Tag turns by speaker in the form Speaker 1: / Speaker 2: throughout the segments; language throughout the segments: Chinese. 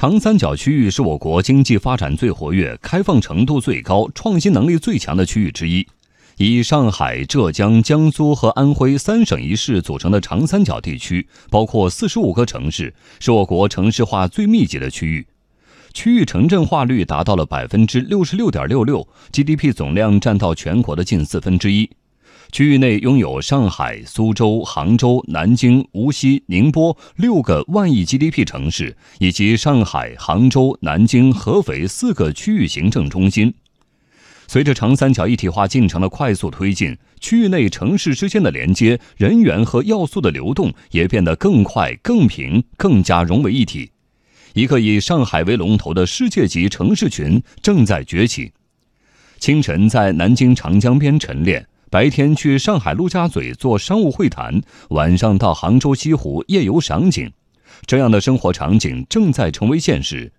Speaker 1: 长三角区域是我国经济发展最活跃、开放程度最高、创新能力最强的区域之一。以上海、浙江、江苏和安徽三省一市组成的长三角地区，包括四十五个城市，是我国城市化最密集的区域。区域城镇化率达到了百分之六十六点六六，GDP 总量占到全国的近四分之一。区域内拥有上海、苏州、杭州、南京、无锡、宁波六个万亿 GDP 城市，以及上海、杭州、南京、合肥四个区域行政中心。随着长三角一体化进程的快速推进，区域内城市之间的连接、人员和要素的流动也变得更快、更平、更加融为一体。一个以上海为龙头的世界级城市群正在崛起。清晨在南京长江边晨练，白天去上海陆家嘴做商务会谈，晚上到杭州西湖夜游赏景，这样的生活场景正在成为现实。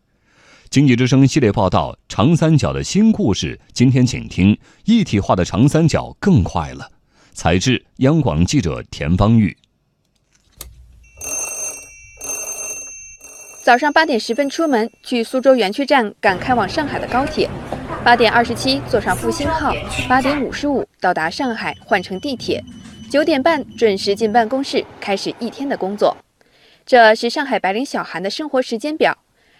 Speaker 1: 经济之声系列报道：长三角的新故事。今天请听：一体化的长三角更快了。采制：央广记者田方玉。
Speaker 2: 早上八点十分出门，去苏州园区站赶开往上海的高铁。八点二十七坐上复兴号，八点五十五到达上海，换乘地铁。九点半准时进办公室，开始一天的工作。这是上海白领小韩的生活时间表。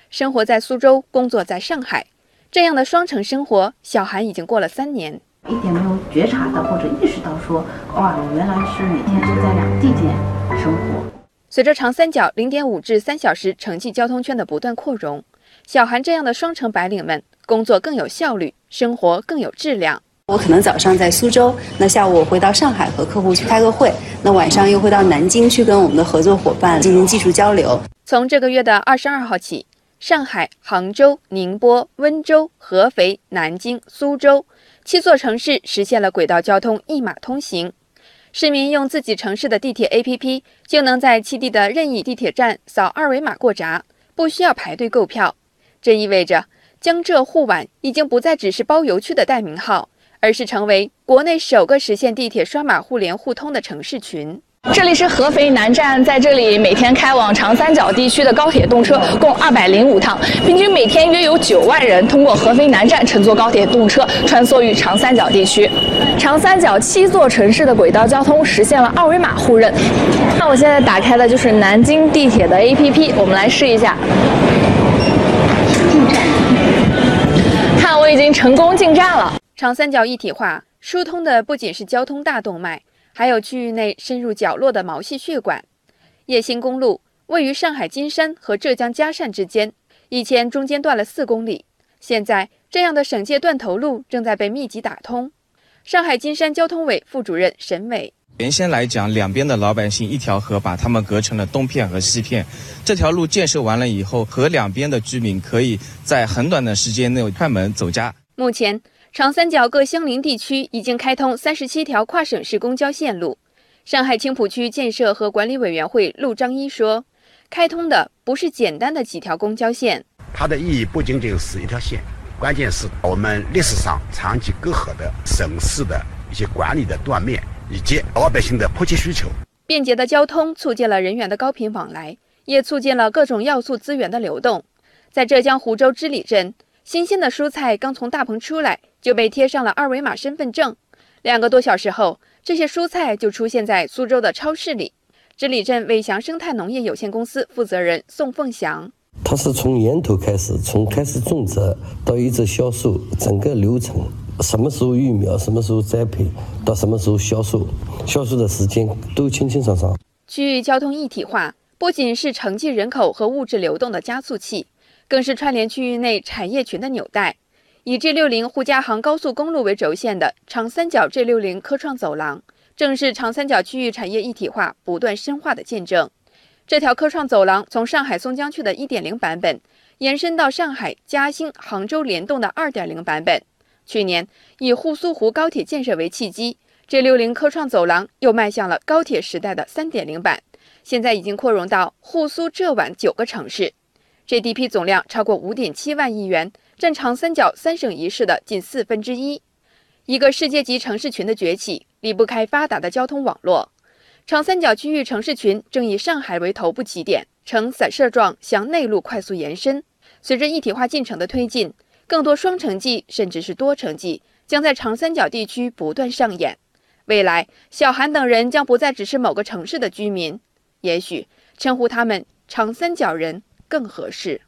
Speaker 2: 生活在苏州，工作在上海，这样的双城生活，小韩已经过了三年，
Speaker 3: 一点没有觉察到或者意识到说，哇，我原来是每天都在两个地间生活。
Speaker 2: 随着长三角零点五至三小时城际交通圈的不断扩容，小韩这样的双城白领们工作更有效率，生活更有质量。
Speaker 4: 我可能早上在苏州，那下午我回到上海和客户去开个会，那晚上又会到南京去跟我们的合作伙伴进行技术交流。
Speaker 2: 从这个月的二十二号起。上海、杭州、宁波、温州、合肥、南京、苏州七座城市实现了轨道交通一码通行，市民用自己城市的地铁 APP 就能在七地的任意地铁站扫二维码过闸，不需要排队购票。这意味着江浙沪皖已经不再只是包邮区的代名号，而是成为国内首个实现地铁刷码互联互通的城市群。
Speaker 5: 这里是合肥南站，在这里每天开往长三角地区的高铁动车共二百零五趟，平均每天约有九万人通过合肥南站乘坐高铁动车穿梭于长三角地区。长三角七座城市的轨道交通实现了二维码互认。那我现在打开的就是南京地铁的 APP，我们来试一下。成功进站了。
Speaker 2: 长三角一体化疏通的不仅是交通大动脉。还有区域内深入角落的毛细血管，叶星公路位于上海金山和浙江嘉善之间，以前中间断了四公里，现在这样的省界断头路正在被密集打通。上海金山交通委副主任沈伟：
Speaker 6: 原先来讲，两边的老百姓一条河把他们隔成了东片和西片，这条路建设完了以后，河两边的居民可以在很短的时间内串门走家。
Speaker 2: 目前。长三角各相邻地区已经开通三十七条跨省市公交线路。上海青浦区建设和管理委员会陆章一说：“开通的不是简单的几条公交线，
Speaker 7: 它的意义不仅仅是一条线，关键是我们历史上长期隔阂的省市的一些管理的断面，以及老百姓的迫切需求。
Speaker 2: 便捷的交通促进了人员的高频往来，也促进了各种要素资源的流动。在浙江湖州织里镇。”新鲜的蔬菜刚从大棚出来，就被贴上了二维码身份证。两个多小时后，这些蔬菜就出现在苏州的超市里。织里镇伟翔生态农业有限公司负责人宋凤祥：“
Speaker 8: 它是从源头开始，从开始种植到一直销售，整个流程，什么时候育苗，什么时候栽培，到什么时候销售，销售的时间都清清爽爽。”
Speaker 2: 区域交通一体化不仅是城际人口和物质流动的加速器。更是串联区域内产业群的纽带。以 G 六零沪嘉杭高速公路为轴线的长三角 G 六零科创走廊，正是长三角区域产业一体化不断深化的见证。这条科创走廊从上海松江区的一点零版本，延伸到上海嘉兴杭州联动的二点零版本。去年以沪苏湖高铁建设为契机，G 六零科创走廊又迈向了高铁时代的三点零版，现在已经扩容到沪苏浙皖九个城市。GDP 总量超过五点七万亿元，占长三角三省一市的近四分之一。一个世界级城市群的崛起，离不开发达的交通网络。长三角区域城市群正以上海为头部起点，呈散射状向内陆快速延伸。随着一体化进程的推进，更多双城记甚至是多城记将在长三角地区不断上演。未来，小韩等人将不再只是某个城市的居民，也许称呼他们“长三角人”更合适。